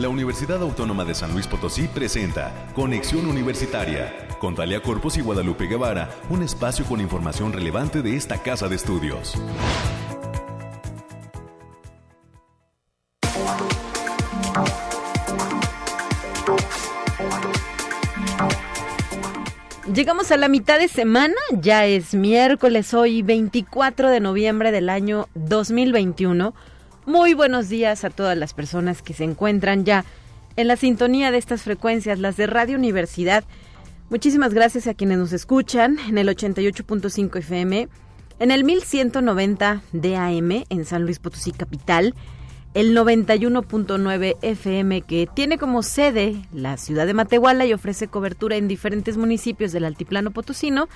la Universidad Autónoma de San Luis Potosí presenta Conexión Universitaria con Talia Corpus y Guadalupe Guevara, un espacio con información relevante de esta casa de estudios. Llegamos a la mitad de semana, ya es miércoles hoy 24 de noviembre del año 2021. Muy buenos días a todas las personas que se encuentran ya en la sintonía de estas frecuencias, las de Radio Universidad. Muchísimas gracias a quienes nos escuchan en el 88.5 FM, en el 1190 DAM en San Luis Potosí Capital, el 91.9 FM que tiene como sede la ciudad de Matehuala y ofrece cobertura en diferentes municipios del altiplano potosino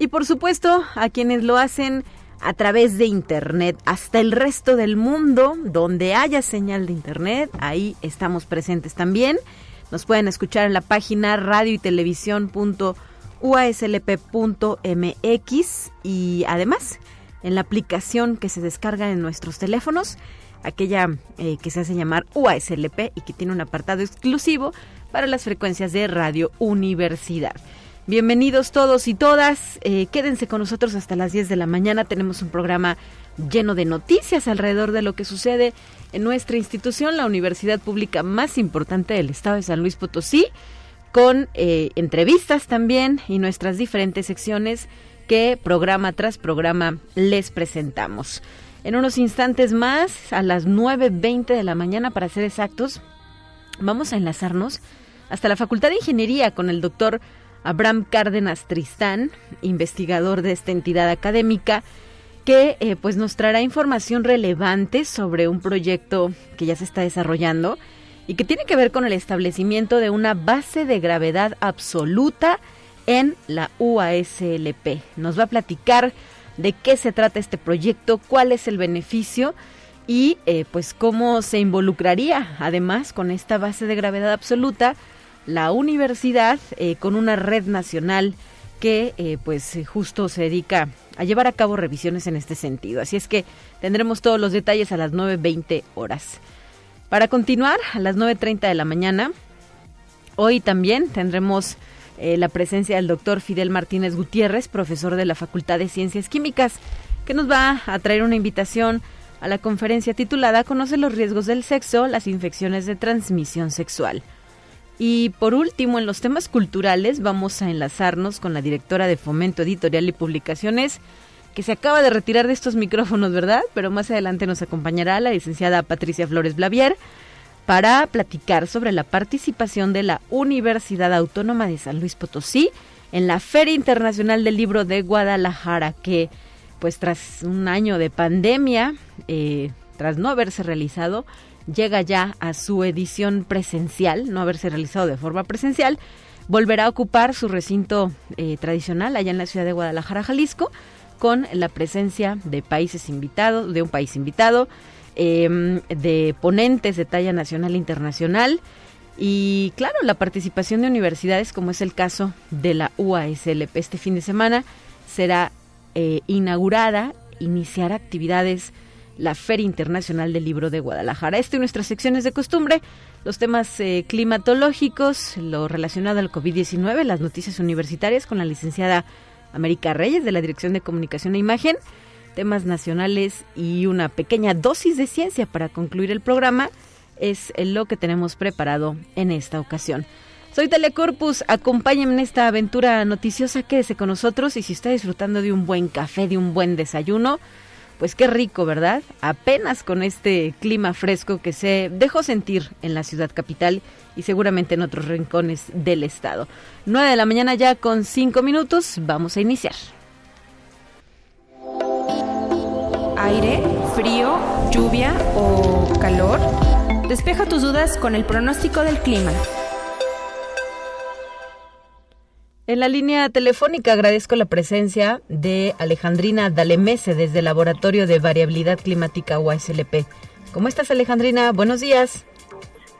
y por supuesto a quienes lo hacen a través de internet hasta el resto del mundo donde haya señal de internet ahí estamos presentes también nos pueden escuchar en la página radio y televisión.uaslp.mx y además en la aplicación que se descarga en nuestros teléfonos aquella eh, que se hace llamar UASLP y que tiene un apartado exclusivo para las frecuencias de Radio Universidad. Bienvenidos todos y todas. Eh, quédense con nosotros hasta las 10 de la mañana. Tenemos un programa lleno de noticias alrededor de lo que sucede en nuestra institución, la universidad pública más importante del estado de San Luis Potosí, con eh, entrevistas también y nuestras diferentes secciones que programa tras programa les presentamos. En unos instantes más, a las 9.20 de la mañana para ser exactos, vamos a enlazarnos hasta la Facultad de Ingeniería con el doctor Abraham Cárdenas Tristán, investigador de esta entidad académica, que eh, pues nos traerá información relevante sobre un proyecto que ya se está desarrollando y que tiene que ver con el establecimiento de una base de gravedad absoluta en la UASLP. Nos va a platicar de qué se trata este proyecto, cuál es el beneficio y eh, pues cómo se involucraría además con esta base de gravedad absoluta la universidad eh, con una red nacional que eh, pues justo se dedica a llevar a cabo revisiones en este sentido. Así es que tendremos todos los detalles a las 9.20 horas. Para continuar, a las 9.30 de la mañana, hoy también tendremos eh, la presencia del doctor Fidel Martínez Gutiérrez, profesor de la Facultad de Ciencias Químicas, que nos va a traer una invitación a la conferencia titulada Conoce los riesgos del sexo, las infecciones de transmisión sexual. Y por último, en los temas culturales vamos a enlazarnos con la directora de Fomento Editorial y Publicaciones, que se acaba de retirar de estos micrófonos, ¿verdad? Pero más adelante nos acompañará la licenciada Patricia Flores Blavier, para platicar sobre la participación de la Universidad Autónoma de San Luis Potosí en la Feria Internacional del Libro de Guadalajara, que pues tras un año de pandemia, eh, tras no haberse realizado, llega ya a su edición presencial, no haberse realizado de forma presencial, volverá a ocupar su recinto eh, tradicional allá en la ciudad de Guadalajara, Jalisco, con la presencia de países invitados, de un país invitado, Em, de ponentes de talla nacional e internacional y claro, la participación de universidades como es el caso de la UASLP este fin de semana será eh, inaugurada, iniciará actividades la Feria Internacional del Libro de Guadalajara. Esto y nuestras secciones de costumbre, los temas eh, climatológicos, lo relacionado al COVID-19, las noticias universitarias con la licenciada América Reyes de la Dirección de Comunicación e Imagen temas nacionales y una pequeña dosis de ciencia para concluir el programa es lo que tenemos preparado en esta ocasión. Soy Telecorpus, acompáñenme en esta aventura noticiosa, quédese con nosotros y si está disfrutando de un buen café, de un buen desayuno, pues qué rico, ¿verdad? Apenas con este clima fresco que se dejó sentir en la ciudad capital y seguramente en otros rincones del estado. 9 de la mañana ya con 5 minutos, vamos a iniciar. aire, frío, lluvia o calor? Despeja tus dudas con el pronóstico del clima. En la línea telefónica agradezco la presencia de Alejandrina Dalemese desde el Laboratorio de Variabilidad Climática UASLP. ¿Cómo estás Alejandrina? Buenos días.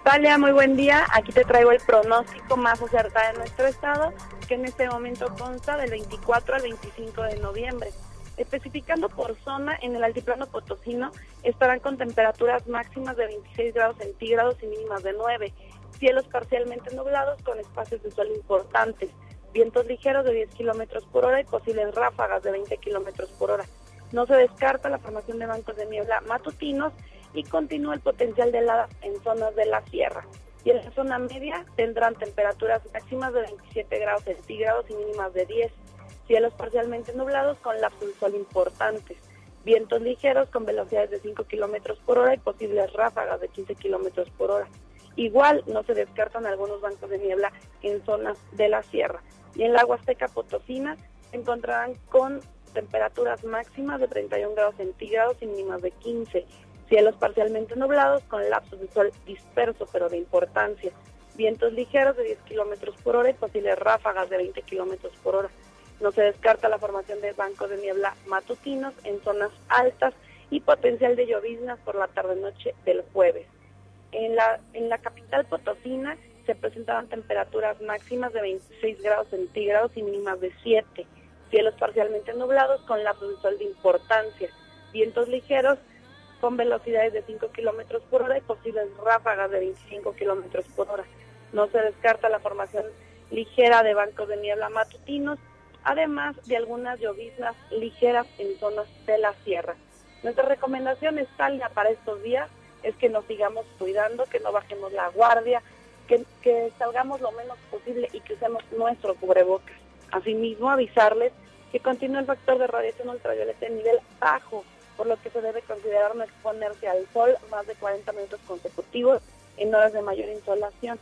Talia, muy buen día. Aquí te traigo el pronóstico más acertado de nuestro estado, que en este momento consta del 24 al 25 de noviembre. Especificando por zona, en el altiplano potosino estarán con temperaturas máximas de 26 grados centígrados y mínimas de 9, cielos parcialmente nublados con espacios de sol importantes, vientos ligeros de 10 kilómetros por hora y posibles ráfagas de 20 kilómetros por hora. No se descarta la formación de bancos de niebla matutinos y continúa el potencial de heladas en zonas de la sierra. Y en la zona media tendrán temperaturas máximas de 27 grados centígrados y mínimas de 10 cielos parcialmente nublados con lapsos sol importantes, vientos ligeros con velocidades de 5 kilómetros por hora y posibles ráfagas de 15 kilómetros por hora. Igual no se descartan algunos bancos de niebla en zonas de la sierra. Y en la Huasteca Potosina se encontrarán con temperaturas máximas de 31 grados centígrados y mínimas de 15. Cielos parcialmente nublados con lapsos de sol disperso pero de importancia. Vientos ligeros de 10 kilómetros por hora y posibles ráfagas de 20 kilómetros por hora. No se descarta la formación de bancos de niebla matutinos en zonas altas y potencial de lloviznas por la tarde-noche del jueves. En la, en la capital potosina se presentaban temperaturas máximas de 26 grados centígrados y mínimas de 7. Cielos parcialmente nublados con lapsos de sol de importancia. Vientos ligeros con velocidades de 5 kilómetros por hora y posibles ráfagas de 25 kilómetros por hora. No se descarta la formación ligera de bancos de niebla matutinos además de algunas lloviznas ligeras en zonas de la sierra. Nuestra recomendación es para estos días es que nos sigamos cuidando, que no bajemos la guardia, que, salgamos lo menos posible y que usemos nuestro cubrebocas. Asimismo, avisarles que continúa el factor de radiación ultravioleta en nivel bajo, por lo que se debe considerar no exponerse al sol más de 40 minutos consecutivos en horas de mayor insolación.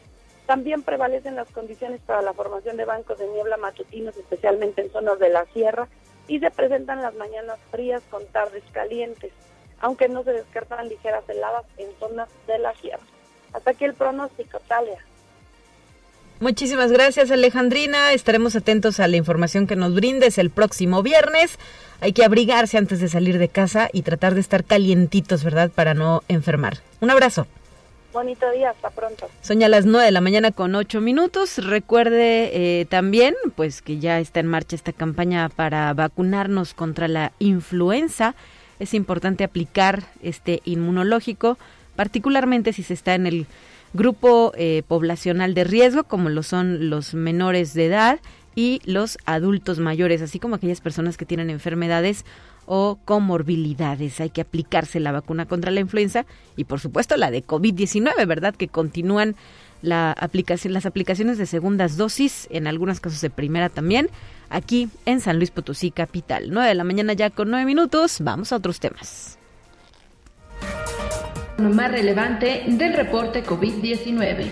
También prevalecen las condiciones para la formación de bancos de niebla matutinos, especialmente en zonas de la sierra, y se presentan las mañanas frías con tardes calientes, aunque no se descartan ligeras heladas en zonas de la sierra. Hasta aquí el pronóstico, Talia. Muchísimas gracias Alejandrina. Estaremos atentos a la información que nos brindes el próximo viernes. Hay que abrigarse antes de salir de casa y tratar de estar calientitos, ¿verdad? Para no enfermar. Un abrazo. Bonito día, hasta pronto. Son ya las 9 de la mañana con 8 minutos. Recuerde eh, también, pues que ya está en marcha esta campaña para vacunarnos contra la influenza. Es importante aplicar este inmunológico, particularmente si se está en el grupo eh, poblacional de riesgo, como lo son los menores de edad y los adultos mayores, así como aquellas personas que tienen enfermedades o comorbilidades. Hay que aplicarse la vacuna contra la influenza y por supuesto la de COVID-19, ¿verdad? Que continúan las aplicaciones de segundas dosis, en algunos casos de primera también, aquí en San Luis Potosí, capital. 9 de la mañana ya con 9 minutos, vamos a otros temas. Lo más relevante del reporte COVID-19.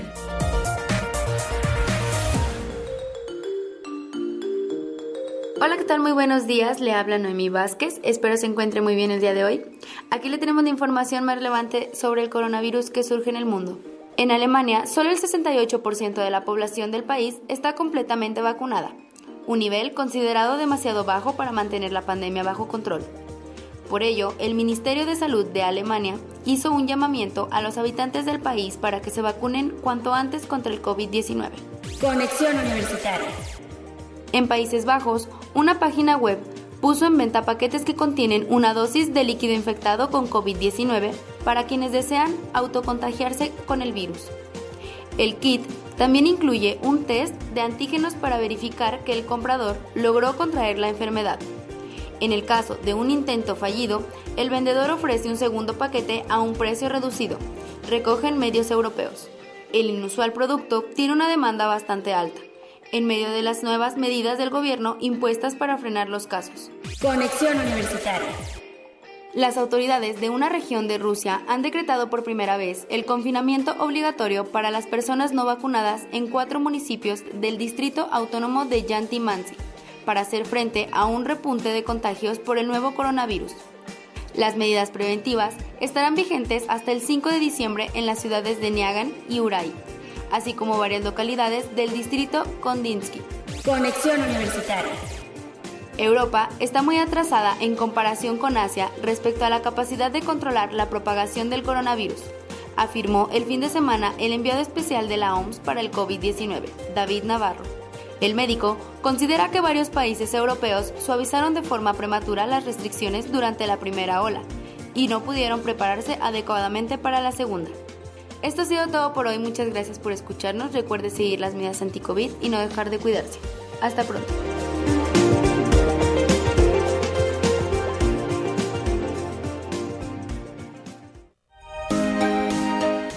Hola, ¿qué tal? Muy buenos días. Le habla Noemí Vázquez. Espero se encuentre muy bien el día de hoy. Aquí le tenemos la información más relevante sobre el coronavirus que surge en el mundo. En Alemania, solo el 68% de la población del país está completamente vacunada, un nivel considerado demasiado bajo para mantener la pandemia bajo control. Por ello, el Ministerio de Salud de Alemania hizo un llamamiento a los habitantes del país para que se vacunen cuanto antes contra el COVID-19. Conexión Universitaria. En Países Bajos, una página web puso en venta paquetes que contienen una dosis de líquido infectado con COVID-19 para quienes desean autocontagiarse con el virus. El kit también incluye un test de antígenos para verificar que el comprador logró contraer la enfermedad. En el caso de un intento fallido, el vendedor ofrece un segundo paquete a un precio reducido. Recogen medios europeos. El inusual producto tiene una demanda bastante alta en medio de las nuevas medidas del gobierno impuestas para frenar los casos. Conexión Universitaria. Las autoridades de una región de Rusia han decretado por primera vez el confinamiento obligatorio para las personas no vacunadas en cuatro municipios del distrito autónomo de Yanty-Mansi para hacer frente a un repunte de contagios por el nuevo coronavirus. Las medidas preventivas estarán vigentes hasta el 5 de diciembre en las ciudades de Niagan y Uray, así como varias localidades del distrito Kondinsky. Conexión Universitaria. Europa está muy atrasada en comparación con Asia respecto a la capacidad de controlar la propagación del coronavirus, afirmó el fin de semana el enviado especial de la OMS para el COVID-19, David Navarro. El médico considera que varios países europeos suavizaron de forma prematura las restricciones durante la primera ola y no pudieron prepararse adecuadamente para la segunda. Esto ha sido todo por hoy, muchas gracias por escucharnos, recuerde seguir las medidas anti-COVID y no dejar de cuidarse. Hasta pronto.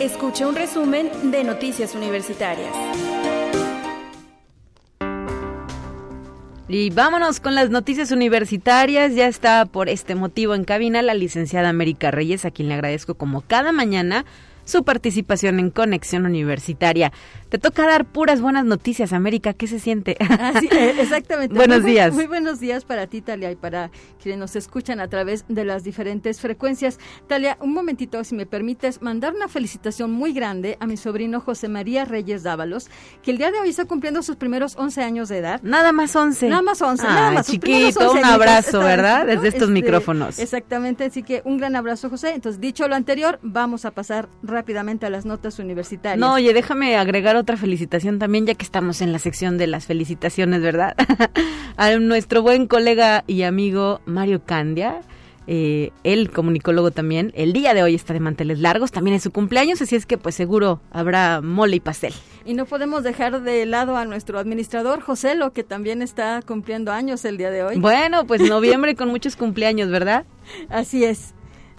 Escuche un resumen de Noticias Universitarias. Y vámonos con las noticias universitarias. Ya está por este motivo en cabina la licenciada América Reyes, a quien le agradezco como cada mañana su participación en Conexión Universitaria. Te toca dar puras buenas noticias, América. ¿Qué se siente? Así, eh, exactamente. buenos días. Muy buenos días para ti, Talia, y para quienes nos escuchan a través de las diferentes frecuencias. Talia, un momentito, si me permites, mandar una felicitación muy grande a mi sobrino José María Reyes Dávalos, que el día de hoy está cumpliendo sus primeros 11 años de edad. Nada más 11. Nada más 11, nada más. Chiquito, un abrazo, ¿verdad? Desde estos este, micrófonos. Exactamente, así que un gran abrazo, José. Entonces, dicho lo anterior, vamos a pasar rápidamente a las notas universitarias. No, oye, déjame agregar otra felicitación también, ya que estamos en la sección de las felicitaciones, ¿verdad? a nuestro buen colega y amigo Mario Candia. Eh, el comunicólogo también, el día de hoy está de manteles largos, también es su cumpleaños, así es que pues seguro habrá mole y pastel. Y no podemos dejar de lado a nuestro administrador José, lo que también está cumpliendo años el día de hoy. Bueno, pues noviembre con muchos cumpleaños, ¿verdad? Así es.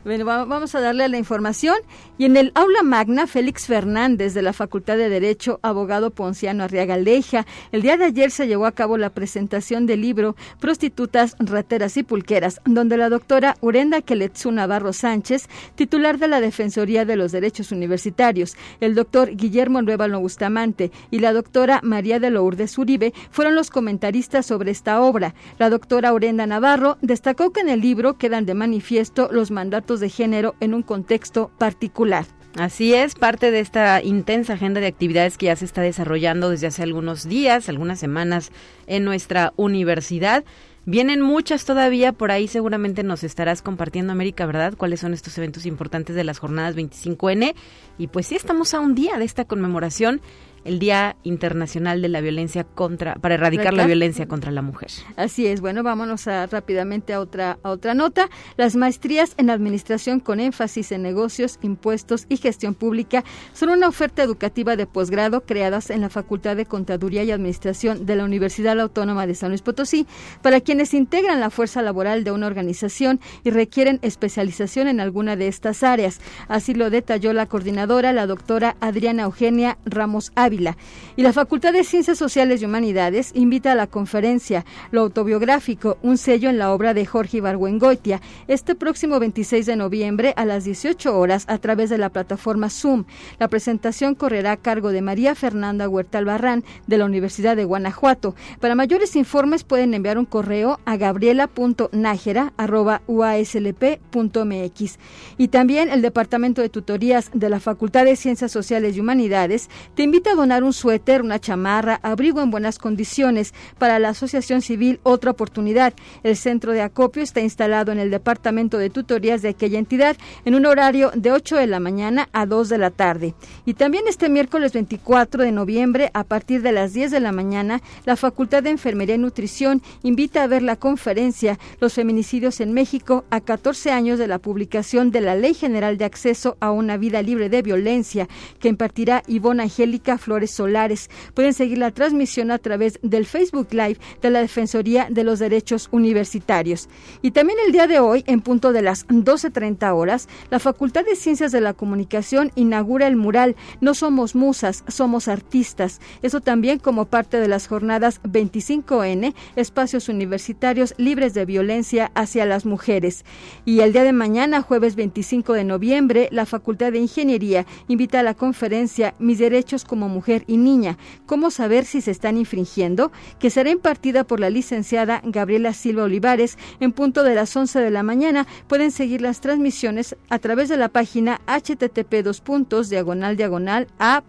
Bueno, vamos a darle la información. Y en el aula magna, Félix Fernández, de la Facultad de Derecho, abogado Ponciano Arriaga Leja, el día de ayer se llevó a cabo la presentación del libro Prostitutas, Rateras y Pulqueras, donde la doctora Urenda Keletsu Navarro Sánchez, titular de la Defensoría de los Derechos Universitarios, el doctor Guillermo Nuevalo Bustamante y la doctora María de Lourdes Uribe fueron los comentaristas sobre esta obra. La doctora Urenda Navarro destacó que en el libro quedan de manifiesto los mandatos de género en un contexto particular. Así es, parte de esta intensa agenda de actividades que ya se está desarrollando desde hace algunos días, algunas semanas en nuestra universidad. Vienen muchas todavía, por ahí seguramente nos estarás compartiendo, América, ¿verdad? ¿Cuáles son estos eventos importantes de las jornadas 25N? Y pues sí, estamos a un día de esta conmemoración el Día Internacional de la Violencia contra para erradicar la violencia contra la mujer. Así es. Bueno, vámonos a, rápidamente a otra a otra nota. Las maestrías en administración con énfasis en negocios, impuestos y gestión pública son una oferta educativa de posgrado creadas en la Facultad de Contaduría y Administración de la Universidad Autónoma de San Luis Potosí para quienes integran la fuerza laboral de una organización y requieren especialización en alguna de estas áreas. Así lo detalló la coordinadora, la doctora Adriana Eugenia Ramos Ávila y la Facultad de Ciencias Sociales y Humanidades invita a la conferencia Lo autobiográfico, un sello en la obra de Jorge Ibargüengoitia, este próximo 26 de noviembre a las 18 horas a través de la plataforma Zoom. La presentación correrá a cargo de María Fernanda Huerta Albarrán de la Universidad de Guanajuato. Para mayores informes pueden enviar un correo a gabriela.nájera.uaslp.mx. Y también el Departamento de Tutorías de la Facultad de Ciencias Sociales y Humanidades te invita a donar un suéter, una chamarra, abrigo en buenas condiciones para la Asociación Civil Otra Oportunidad. El centro de acopio está instalado en el departamento de tutorías de aquella entidad en un horario de 8 de la mañana a 2 de la tarde. Y también este miércoles 24 de noviembre a partir de las 10 de la mañana, la Facultad de Enfermería y Nutrición invita a ver la conferencia Los feminicidios en México a 14 años de la publicación de la Ley General de Acceso a una vida libre de violencia que impartirá Ivona Angélica Flores Solares. Pueden seguir la transmisión a través del Facebook Live de la Defensoría de los Derechos Universitarios. Y también el día de hoy, en punto de las 12.30 horas, la Facultad de Ciencias de la Comunicación inaugura el mural No somos musas, somos artistas. Eso también como parte de las jornadas 25N, espacios universitarios libres de violencia hacia las mujeres. Y el día de mañana, jueves 25 de noviembre, la Facultad de Ingeniería invita a la conferencia Mis derechos como mujer y niña, cómo saber si se están infringiendo, que será impartida por la licenciada Gabriela Silva Olivares en punto de las 11 de la mañana. Pueden seguir las transmisiones a través de la página http dos puntos diagonal diagonal a.uaslp.mx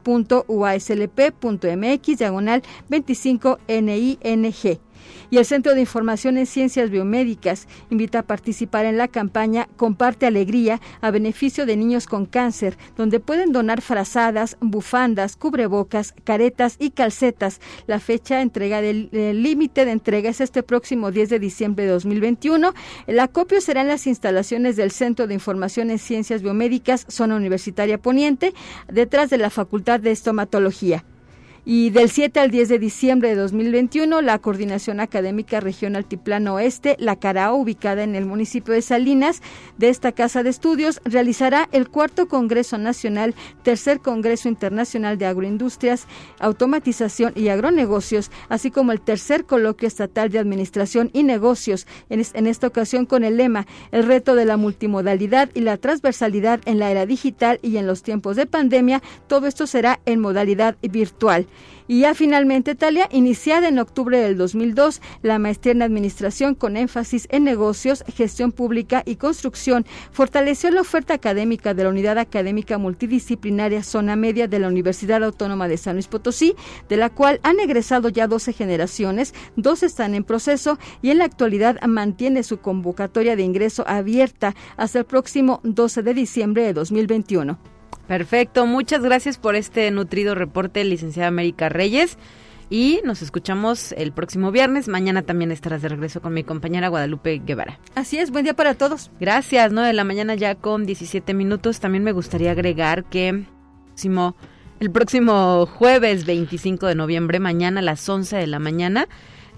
diagonal 25 NING. Y el Centro de Información en Ciencias Biomédicas invita a participar en la campaña Comparte Alegría a beneficio de niños con cáncer, donde pueden donar frazadas, bufandas, cubrebocas, caretas y calcetas. La fecha de entrega del límite de entrega es este próximo 10 de diciembre de 2021. El acopio será en las instalaciones del Centro de Información en Ciencias Biomédicas, zona universitaria poniente, detrás de la Facultad de Estomatología. Y del 7 al 10 de diciembre de 2021, la Coordinación Académica Región Altiplano Oeste, la CARAO, ubicada en el municipio de Salinas, de esta Casa de Estudios, realizará el cuarto Congreso Nacional, tercer Congreso Internacional de Agroindustrias, Automatización y Agronegocios, así como el tercer Coloquio Estatal de Administración y Negocios, en, en esta ocasión con el lema El reto de la multimodalidad y la transversalidad en la era digital y en los tiempos de pandemia. Todo esto será en modalidad virtual. Y ya finalmente, Talia, iniciada en octubre del 2002, la maestría en Administración con énfasis en negocios, gestión pública y construcción, fortaleció la oferta académica de la Unidad Académica Multidisciplinaria Zona Media de la Universidad Autónoma de San Luis Potosí, de la cual han egresado ya 12 generaciones, dos están en proceso y en la actualidad mantiene su convocatoria de ingreso abierta hasta el próximo 12 de diciembre de 2021. Perfecto, muchas gracias por este nutrido reporte, licenciada América Reyes. Y nos escuchamos el próximo viernes. Mañana también estarás de regreso con mi compañera Guadalupe Guevara. Así es, buen día para todos. Gracias, ¿no? De la mañana ya con 17 minutos. También me gustaría agregar que el próximo jueves 25 de noviembre, mañana a las 11 de la mañana,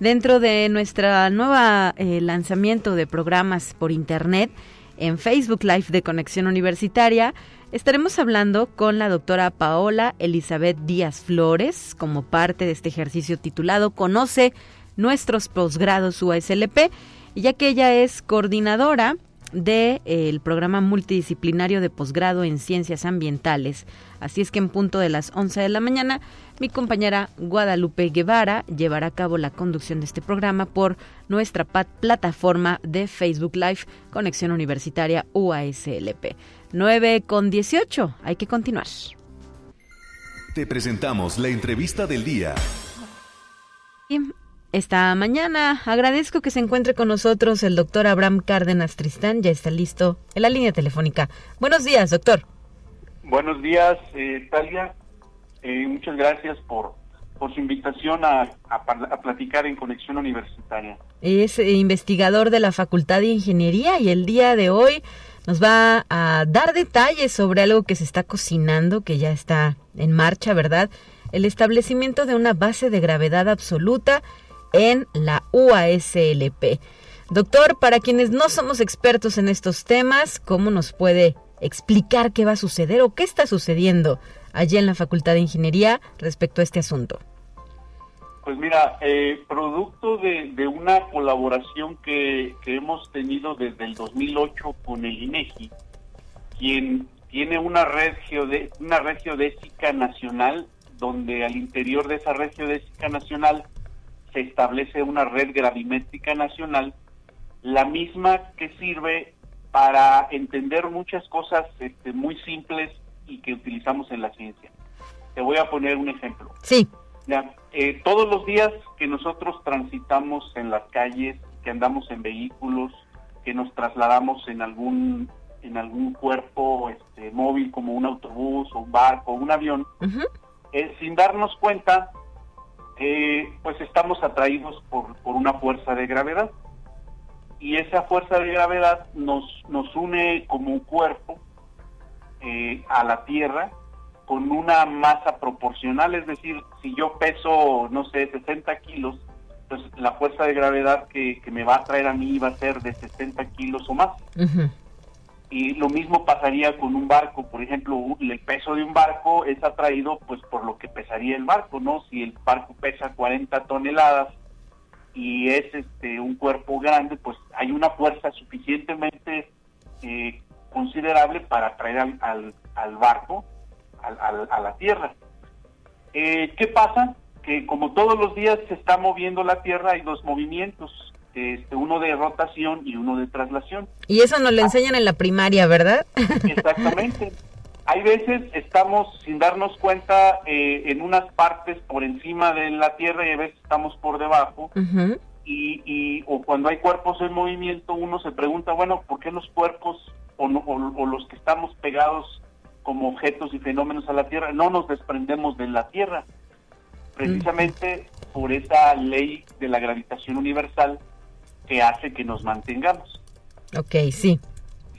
dentro de nuestra nueva eh, lanzamiento de programas por internet en Facebook Live de Conexión Universitaria, Estaremos hablando con la doctora Paola Elizabeth Díaz Flores como parte de este ejercicio titulado Conoce nuestros posgrados USLP, ya que ella es coordinadora del eh, programa multidisciplinario de posgrado en ciencias ambientales. Así es que en punto de las 11 de la mañana, mi compañera Guadalupe Guevara llevará a cabo la conducción de este programa por nuestra plataforma de Facebook Live Conexión Universitaria UASLP. 9 con 18. Hay que continuar. Te presentamos la entrevista del día. esta mañana agradezco que se encuentre con nosotros el doctor Abraham Cárdenas Tristán. Ya está listo en la línea telefónica. Buenos días, doctor. Buenos días, eh, Talia. Eh, muchas gracias por, por su invitación a, a, platicar en Conexión Universitaria. Es investigador de la Facultad de Ingeniería y el día de hoy nos va a dar detalles sobre algo que se está cocinando, que ya está en marcha, ¿verdad? El establecimiento de una base de gravedad absoluta en la UASLP. Doctor, para quienes no somos expertos en estos temas, ¿cómo nos puede explicar qué va a suceder o qué está sucediendo allí en la Facultad de Ingeniería respecto a este asunto? Pues mira, eh, producto de, una colaboración que, hemos tenido desde el 2008 con el INEGI, quien tiene una red, geode, una red geodésica nacional, donde al interior de esa red geodésica nacional se establece una red gravimétrica nacional, la misma que sirve para entender muchas cosas este, muy simples y que utilizamos en la ciencia. Te voy a poner un ejemplo. Sí. Ya, eh, todos los días que nosotros transitamos en las calles, que andamos en vehículos, que nos trasladamos en algún en algún cuerpo este, móvil como un autobús o un barco o un avión, eh, sin darnos cuenta, eh, pues estamos atraídos por, por una fuerza de gravedad. Y esa fuerza de gravedad nos, nos une como un cuerpo a la Tierra con una masa proporcional, es decir, si yo peso, no sé, 60 kilos, pues la fuerza de gravedad que, me va a traer a mí va a ser de 60 kilos o más. Y lo mismo pasaría con un barco, por ejemplo, el peso de un barco es atraído pues por lo que pesaría el barco, ¿no? Si el barco pesa 40 toneladas y es este un cuerpo grande, pues hay una fuerza suficientemente eh, considerable para atraer al, al barco a, la Tierra. Eh, ¿Qué pasa? Que como todos los días se está moviendo la Tierra, hay dos movimientos, este, uno de rotación y uno de traslación. Y eso nos lo enseñan en la primaria, ¿verdad? Exactamente. Hay veces estamos sin darnos cuenta eh, en unas partes por encima de la Tierra y a veces estamos por debajo. y, o cuando hay cuerpos en movimiento uno se pregunta, bueno, ¿por qué los cuerpos o, o, los que estamos pegados como objetos y fenómenos a la Tierra no nos desprendemos de la Tierra? Precisamente por esa ley de la gravitación universal que hace que nos mantengamos. Ok, sí.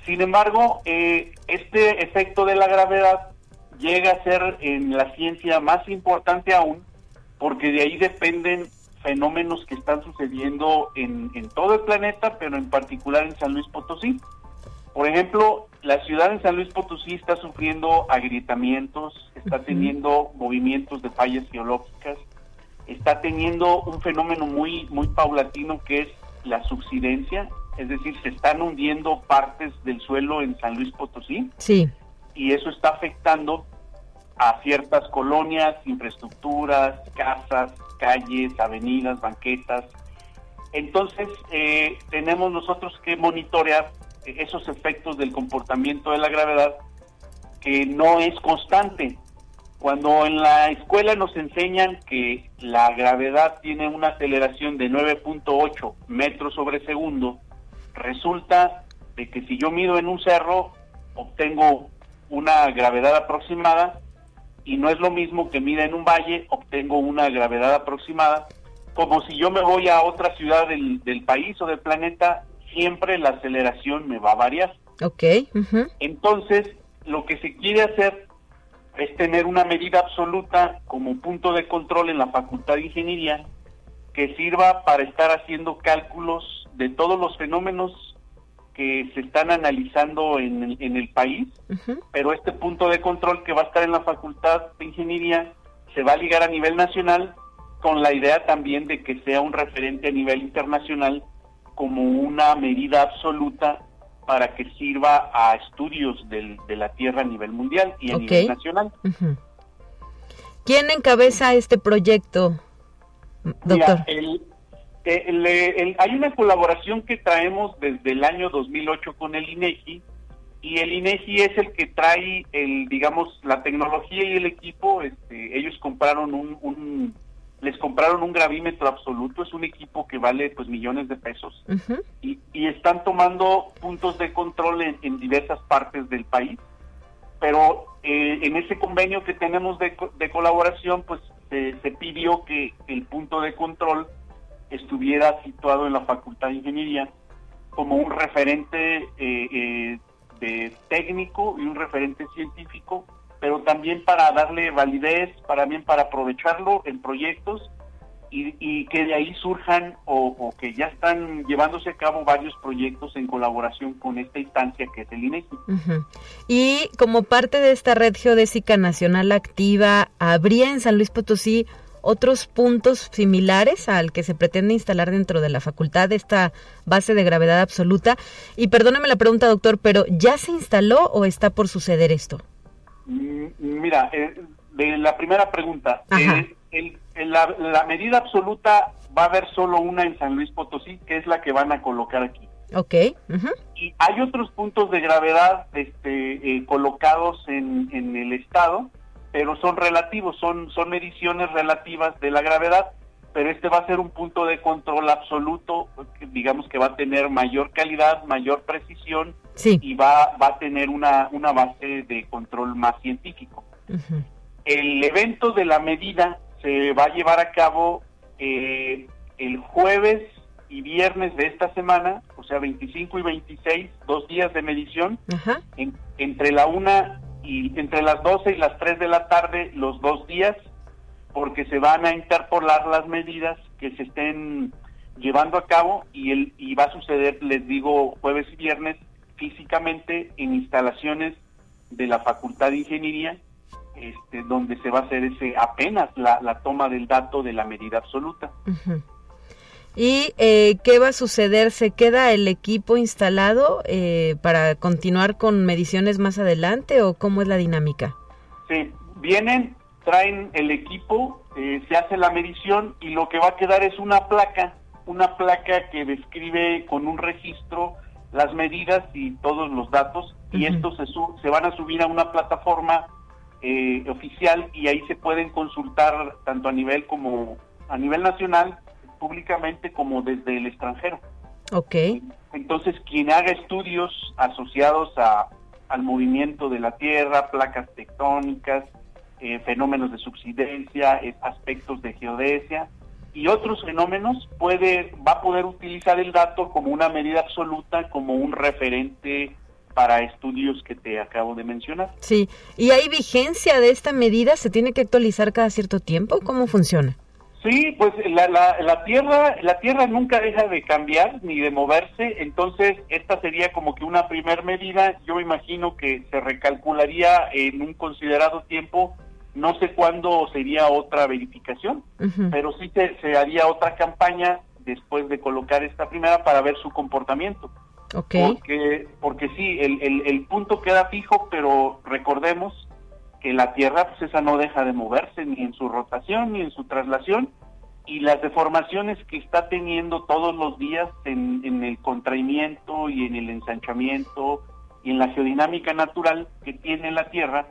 Sin embargo, eh, este efecto de la gravedad llega a ser en la ciencia más importante aún, porque de ahí dependen fenómenos que están sucediendo en, todo el planeta, pero en particular en San Luis Potosí. Por ejemplo, la ciudad de San Luis Potosí está sufriendo agrietamientos, está teniendo movimientos de fallas geológicas, está teniendo un fenómeno muy, muy paulatino que es la subsidencia, es decir, se están hundiendo partes del suelo en San Luis Potosí. Sí. Y eso está afectando a ciertas colonias, infraestructuras, casas, calles, avenidas, banquetas. Entonces, eh, tenemos nosotros que monitorear esos efectos del comportamiento de la gravedad que no es constante. Cuando en la escuela nos enseñan que la gravedad tiene una aceleración de 9.8 metros sobre segundo, resulta de que si yo mido en un cerro, obtengo una gravedad aproximada y no es lo mismo que mida en un valle, obtengo una gravedad aproximada, como si yo me voy a otra ciudad del, país o del planeta, siempre la aceleración me va a variar. Ok. Entonces, lo que se quiere hacer es tener una medida absoluta como punto de control en la Facultad de Ingeniería que sirva para estar haciendo cálculos de todos los fenómenos que se están analizando en el, país, pero este punto de control que va a estar en la Facultad de Ingeniería se va a ligar a nivel nacional con la idea también de que sea un referente a nivel internacional como una medida absoluta para que sirva a estudios del, de la Tierra a nivel mundial y a nivel nacional. ¿Quién encabeza este proyecto, doctor? el, eh, hay una colaboración que traemos desde el año 2008 con el INEGI y el INEGI es el que trae el digamos la tecnología y el equipo este, ellos compraron un, les compraron un gravímetro absoluto es un equipo que vale pues millones de pesos. Y, están tomando puntos de control en, diversas partes del país pero eh, en ese convenio que tenemos de, colaboración pues se pidió que el punto de control estuviera situado en la Facultad de Ingeniería como un referente eh, eh, de técnico y un referente científico, pero también para darle validez, para también para aprovecharlo en proyectos y, que de ahí surjan o, que ya están llevándose a cabo varios proyectos en colaboración con esta instancia que es el INEGI. Y como parte de esta red geodésica nacional activa, ¿habría en San Luis Potosí otros puntos similares al que se pretende instalar dentro de la facultad esta base de gravedad absoluta. Y perdóname la pregunta, doctor, pero ¿ya se instaló o está por suceder esto? Mm, mira, eh, de la primera pregunta, eh, la, medida absoluta va a haber solo una en San Luis Potosí, que es la que van a colocar aquí. Ok. Y hay otros puntos de gravedad este, eh, colocados en, en el estado pero son relativos, son, son mediciones relativas de la gravedad, pero este va a ser un punto de control absoluto, digamos que va a tener mayor calidad, mayor precisión y va, va a tener una, una base de control más científico. El evento de la medida se va a llevar a cabo eh, el jueves y viernes de esta semana, o sea, 25 y 26, dos días de medición, entre la una y entre las 12 y las 3 de la tarde los dos días, porque se van a interpolar las medidas que se estén llevando a cabo y, el, y va a suceder, les digo, jueves y viernes físicamente en instalaciones de la Facultad de Ingeniería, este, donde se va a hacer ese apenas la, la toma del dato de la medida absoluta. ¿Y eh, qué va a suceder? ¿Se queda el equipo instalado eh, para continuar con mediciones más adelante o cómo es la dinámica? Sí, vienen, traen el equipo, eh, se hace la medición y lo que va a quedar es una placa, una placa que describe con un registro las medidas y todos los datos y estos se, se van a subir a una plataforma oficial y ahí se pueden consultar tanto a nivel como a nivel nacional públicamente como desde el extranjero. Ok. Entonces, quien haga estudios asociados a, al movimiento de la Tierra, placas tectónicas, eh, fenómenos de subsidencia, eh, aspectos de geodesia y otros fenómenos, puede, va a poder utilizar el dato como una medida absoluta, como un referente para estudios que te acabo de mencionar. Sí, ¿y hay vigencia de esta medida? ¿Se tiene que actualizar cada cierto tiempo? ¿Cómo funciona? Sí, pues la, la, Tierra la Tierra nunca deja de cambiar ni de moverse, entonces esta sería como que una primer medida, yo imagino que se recalcularía en un considerado tiempo, no sé cuándo sería otra verificación, pero sí se, se haría otra campaña después de colocar esta primera para ver su comportamiento. Porque, porque sí, el, el, el, punto queda fijo, pero recordemos que la Tierra, pues esa no deja de moverse ni en su rotación ni en su traslación, y las deformaciones que está teniendo todos los días en, en el contraimiento y en el ensanchamiento y en la geodinámica natural que tiene la Tierra,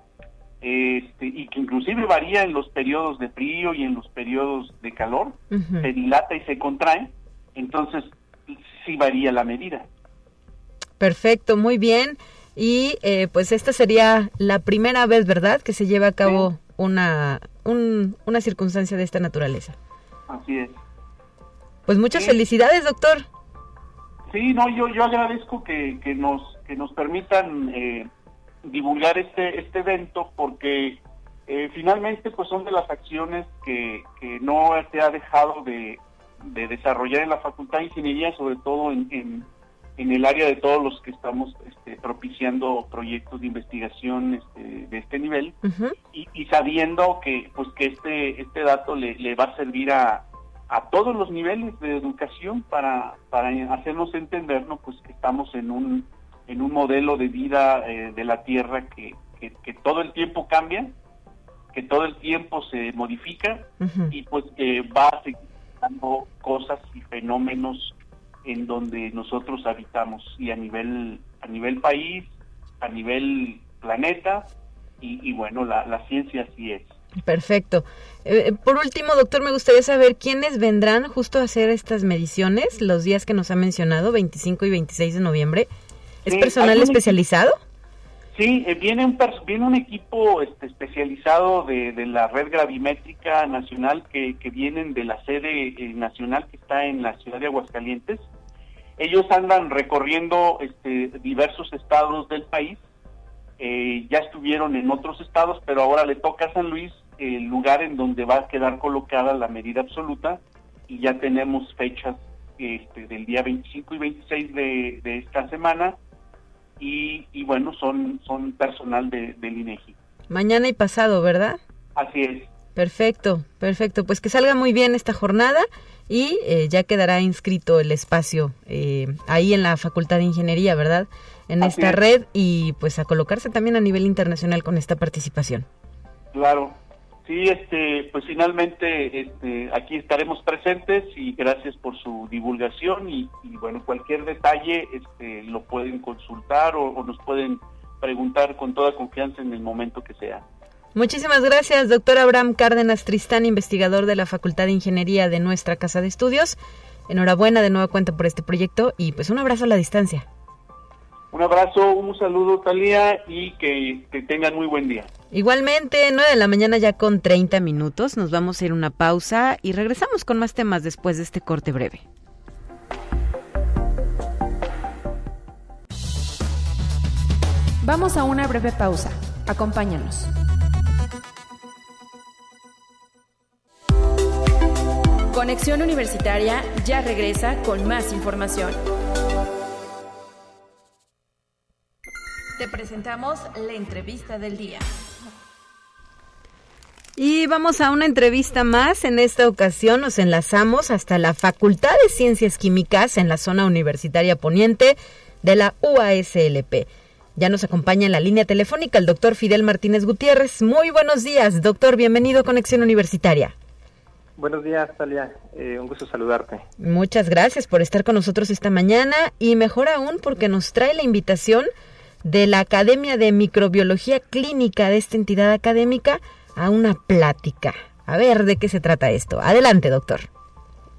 este, y que inclusive varía en los periodos de frío y en los periodos de calor, se dilata y se contrae, entonces sí varía la medida. Perfecto, muy bien. Y eh, pues esta sería la primera vez, ¿verdad?, que se lleva a cabo una, una circunstancia de esta naturaleza. Así es. Pues muchas felicidades, doctor. Sí, no, yo, yo agradezco que, que nos, que nos permitan eh, divulgar este, este evento porque eh, finalmente pues son de las acciones que, que no se ha dejado de, de desarrollar en la Facultad de Ingeniería, sobre todo en en el área de todos los que estamos este, propiciando proyectos de investigación este, de este nivel y, sabiendo que pues que este este dato le, va a servir a, a todos los niveles de educación para, para hacernos entender ¿no? pues que estamos en un en un modelo de vida eh, de la tierra que, que, todo el tiempo cambia que todo el tiempo se modifica y pues que va a seguir dando cosas y fenómenos en donde nosotros habitamos y a nivel a nivel país, a nivel planeta y, bueno, la, la, ciencia sí es. Perfecto. Eh, eh, por último, doctor, me gustaría saber quiénes vendrán justo a hacer estas mediciones los días que nos ha mencionado, 25 y 26 de noviembre. ¿Es personal especializado? Sí, eh, viene, un, viene un equipo este, especializado de, de, la red gravimétrica nacional que, que vienen de la sede eh, nacional que está en la ciudad de Aguascalientes. Ellos andan recorriendo este, diversos estados del país. Eh, ya estuvieron en otros estados, pero ahora le toca a San Luis el lugar en donde va a quedar colocada la medida absoluta y ya tenemos fechas este, del día 25 y 26 de, de esta semana y, bueno, son, son personal de, del INEGI. Mañana y pasado, ¿verdad? Así es. Perfecto, perfecto. Pues que salga muy bien esta jornada y eh, ya quedará inscrito el espacio eh, ahí en la Facultad de Ingeniería, ¿verdad? En esta red y pues a colocarse también a nivel internacional con esta participación. Claro, Sí, este, pues finalmente este, aquí estaremos presentes y gracias por su divulgación y, bueno, cualquier detalle este, lo pueden consultar o, nos pueden preguntar con toda confianza en el momento que sea. Muchísimas gracias, doctor Abraham Cárdenas Tristán, investigador de la Facultad de Ingeniería de nuestra Casa de Estudios. Enhorabuena de nueva cuenta por este proyecto y pues un abrazo a la distancia. Un abrazo, un saludo, Talía, y que, tengan muy buen día. Igualmente, 9 de la mañana ya con 30 minutos. Nos vamos a ir a una pausa y regresamos con más temas después de este corte breve. Vamos a una breve pausa. Acompáñanos. Conexión Universitaria ya regresa con más información. Te presentamos la entrevista del día. Y vamos a una entrevista más. En esta ocasión nos enlazamos hasta la Facultad de Ciencias Químicas en la zona universitaria poniente de la UASLP. Ya nos acompaña en la línea telefónica el doctor Fidel Martínez Gutiérrez. Muy buenos días, doctor. Bienvenido a Conexión Universitaria. Buenos días, Talia. Eh, un gusto saludarte. Muchas gracias por estar con nosotros esta mañana y mejor aún porque nos trae la invitación de la Academia de Microbiología Clínica de esta entidad académica a una plática. A ver, ¿de qué se trata esto? Adelante, doctor.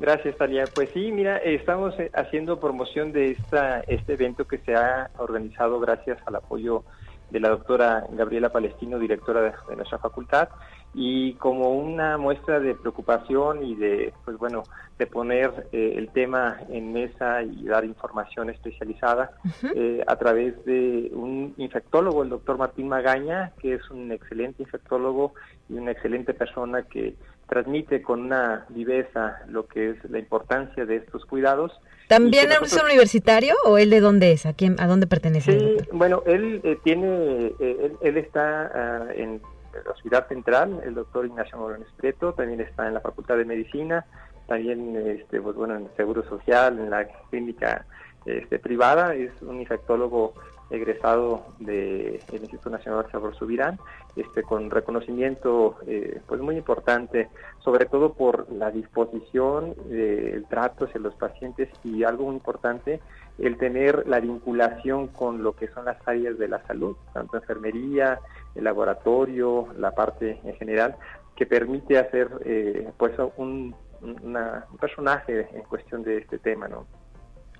Gracias, Talia. Pues sí, mira, estamos eh, haciendo promoción de esta, este evento que se ha organizado gracias al apoyo de la doctora Gabriela Palestino, directora de, nuestra facultad, y como una muestra de preocupación y de, pues bueno, de poner eh, el tema en mesa y dar información especializada eh, a través de un infectólogo, el doctor Martín Magaña, que es un excelente infectólogo y una excelente persona que transmite con una viveza lo que es la importancia de estos cuidados. ¿También es un universitario o él de dónde es? ¿A quién, a dónde pertenece? Sí, bueno, él eh, tiene, eh, él, está ah, en la ciudad central, el doctor Ignacio Morones Prieto, también está en la Facultad de Medicina, también este, pues, bueno, en el Seguro Social, en la clínica este, privada, es un infectólogo egresado del Instituto Nacional Sabor Subirán, este, con reconocimiento eh, pues muy importante, sobre todo por la disposición del trato hacia los pacientes y algo muy importante, el tener la vinculación con lo que son las áreas de la salud, tanto enfermería, el laboratorio, la parte en general, que permite hacer eh, pues un, un personaje en cuestión de este tema, ¿no?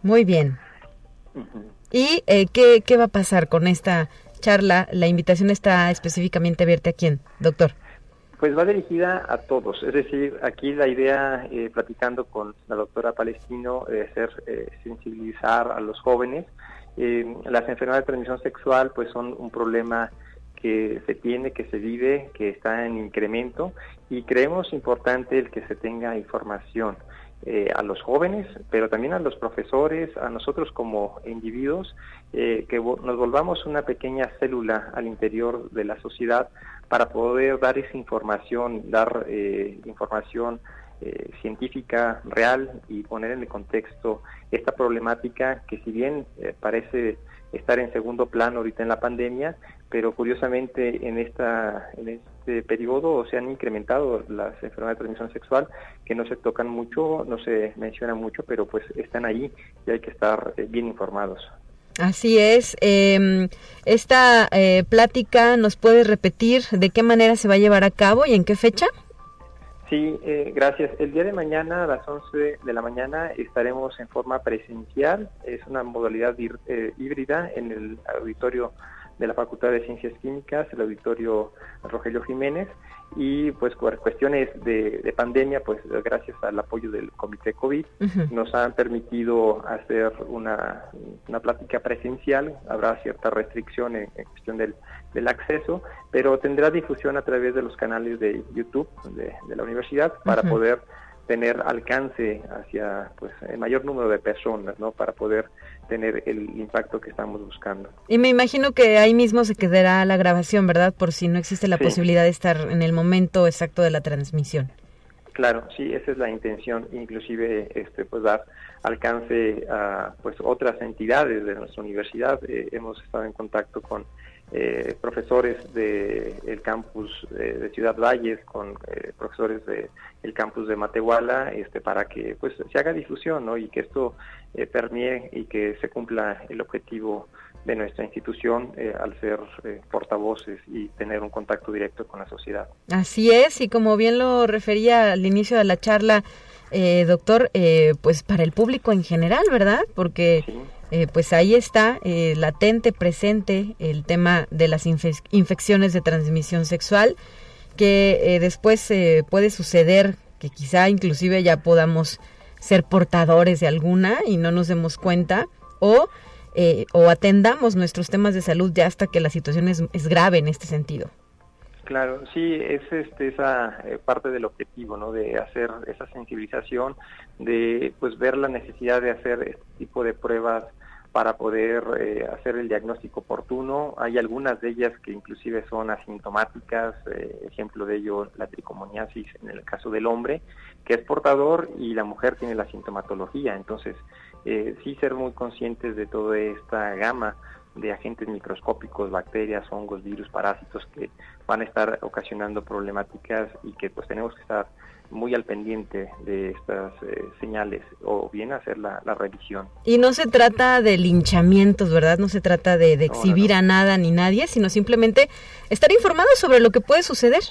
Muy bien. ¿Y eh, ¿qué, qué va a pasar con esta charla? La invitación está específicamente abierta a quién, doctor. Pues va dirigida a todos, es decir, aquí la idea, eh, platicando con la doctora Palestino, es ser eh, sensibilizar a los jóvenes. las enfermedades de transmisión sexual pues son un problema que se tiene, que se vive, que está en incremento y creemos importante el que se tenga información. Eh, a los jóvenes, pero también a los profesores, a nosotros como individuos, eh, que nos volvamos una pequeña célula al interior de la sociedad para poder dar esa información, dar eh, información científica real y poner en el contexto esta problemática que si bien parece estar en segundo plano ahorita en la pandemia, pero curiosamente en esta en este periodo se han incrementado las enfermedades de transmisión sexual que no se tocan mucho, no se mencionan mucho, pero pues están ahí y hay que estar eh, bien informados. Así es. Eh, esta eh, plática nos puede repetir de qué manera se va a llevar a cabo y en qué fecha. Sí, eh, gracias. El día de mañana a las 11 de la mañana estaremos en forma presencial. Es una modalidad híbrida en el auditorio de la Facultad de Ciencias Químicas, el auditorio Rogelio Jiménez, y pues por cuestiones de, pandemia, pues gracias al apoyo del Comité COVID, nos han permitido hacer una, una plática presencial, habrá cierta restricción en, cuestión del, del, acceso, pero tendrá difusión a través de los canales de YouTube de, la universidad para poder tener alcance hacia pues el mayor número de personas, ¿no? Para poder tener el impacto que estamos buscando. Y me imagino que ahí mismo se quedará la grabación, ¿verdad? Por si no existe la posibilidad de estar en el momento exacto de la transmisión. Claro, sí, esa es la intención, inclusive este pues dar alcance a pues otras entidades de nuestra universidad. Eh, hemos estado en contacto con eh, profesores del el campus de Ciudad Valles, con eh, profesores del campus de Matehuala, este, para que pues se haga difusión ¿no? y que esto eh, permee y que se cumpla el objetivo de nuestra institución eh, al ser portavoces y tener un contacto directo con la sociedad. Así es, y como bien lo refería al inicio de la charla, doctor, pues para el público en general, ¿verdad? Porque... Eh, pues ahí está eh, latente, presente el tema de las infecciones de transmisión sexual, que eh, después puede suceder que quizá inclusive ya podamos ser portadores de alguna y no nos demos cuenta, o, o atendamos nuestros temas de salud ya hasta que la situación es, grave en este sentido. Claro, sí, es este, esa parte del objetivo, ¿no? De hacer esa sensibilización, de pues ver la necesidad de hacer este tipo de pruebas para poder eh, hacer el diagnóstico oportuno. Hay algunas de ellas que inclusive son asintomáticas, eh, ejemplo de ello la tricomoniasis en el caso del hombre, que es portador y la mujer tiene la sintomatología. Entonces, eh, sí ser muy conscientes de toda esta gama de agentes microscópicos, bacterias, hongos, virus, parásitos que van a estar ocasionando problemáticas y que pues tenemos que estar muy al pendiente de estas eh, señales o bien hacer la, revisión. Y no se trata de linchamientos, ¿verdad? No se trata de, exhibir a nada ni nadie, sino simplemente estar informados sobre lo que puede suceder.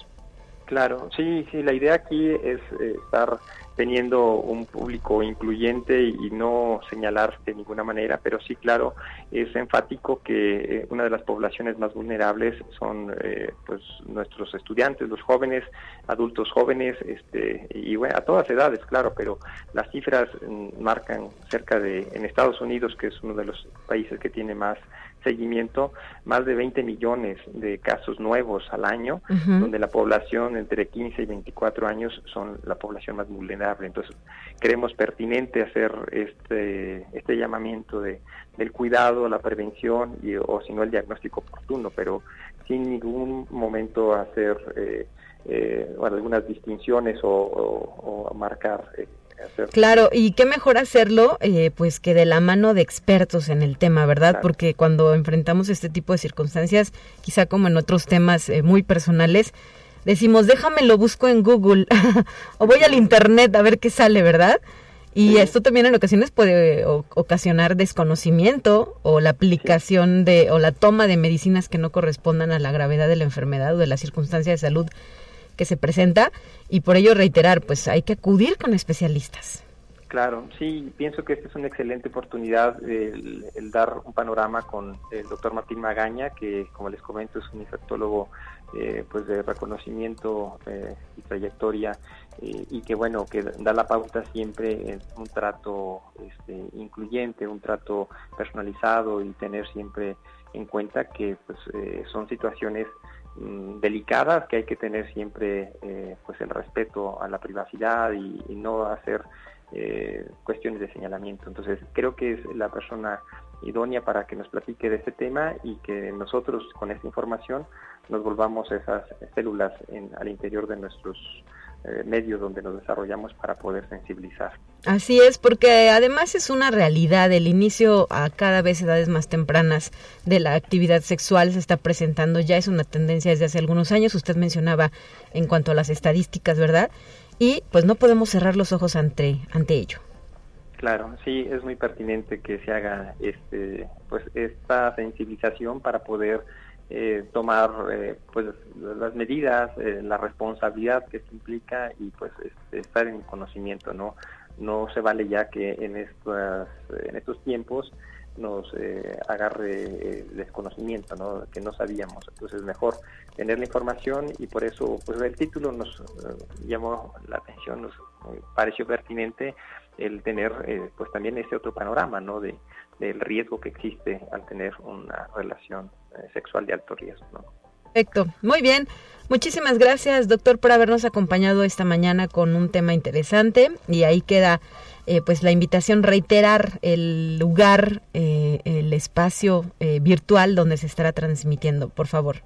Claro, sí, sí, la idea aquí es eh, estar teniendo un público incluyente y no señalar de ninguna manera, pero sí, claro, es enfático que eh, una de las poblaciones más vulnerables son eh, pues nuestros estudiantes, los jóvenes, adultos jóvenes, este, y bueno, a todas edades, claro, pero las cifras mm, marcan cerca de, en Estados Unidos, que es uno de los países que tiene más seguimiento más de 20 millones de casos nuevos al año, donde la población entre 15 y 24 años son la población más vulnerable. Entonces, creemos pertinente hacer este, este llamamiento de, del cuidado, la prevención y, o si no el diagnóstico oportuno, pero sin ningún momento hacer eh, eh, algunas distinciones o, marcar eh, Claro, y qué mejor hacerlo, eh, pues que de la mano de expertos en el tema, ¿verdad? Porque cuando enfrentamos este tipo de circunstancias, quizá como en otros temas eh, muy personales, decimos, déjame lo busco en Google o voy al Internet a ver qué sale, ¿verdad? Y esto también en ocasiones puede ocasionar desconocimiento o la aplicación de o la toma de medicinas que no correspondan a la gravedad de la enfermedad o de la circunstancia de salud que se presenta y por ello reiterar, pues hay que acudir con especialistas. Claro, sí, pienso que esta es una excelente oportunidad el, dar un panorama con el doctor Martín Magaña, que como les comento es un infectólogo eh, pues de reconocimiento eh, y trayectoria eh, y que bueno, que da la pauta siempre en un trato este, incluyente, un trato personalizado y tener siempre en cuenta que pues son situaciones delicadas que hay que tener siempre eh, pues el respeto a la privacidad y, no hacer eh, cuestiones de señalamiento. Entonces creo que es la persona idónea para que nos platique de este tema y que nosotros con esta información nos volvamos esas células en, al interior de nuestros eh, medios donde nos desarrollamos para poder sensibilizar. Así es, porque además es una realidad, el inicio a cada vez edades más tempranas de la actividad sexual se está presentando, ya es una tendencia desde hace algunos años, usted mencionaba en cuanto a las estadísticas, ¿verdad? Y pues no podemos cerrar los ojos ante, ante ello. Claro, sí, es muy pertinente que se haga este, pues esta sensibilización para poder eh, tomar eh, pues las medidas, eh, la responsabilidad que esto implica y pues este, estar en conocimiento, ¿no? No se vale ya que en estas, en estos tiempos nos agarre desconocimiento, ¿no? Que no sabíamos. Entonces mejor tener la información y por eso pues el título nos llamó la atención, nos pareció pertinente el tener pues también este otro panorama, ¿no? De, del riesgo que existe al tener una relación eh, sexual de alto riesgo. Perfecto, muy bien. Muchísimas gracias, doctor, por habernos acompañado esta mañana con un tema interesante y ahí queda eh, pues la invitación reiterar el lugar, eh, el espacio virtual donde se estará transmitiendo, por favor.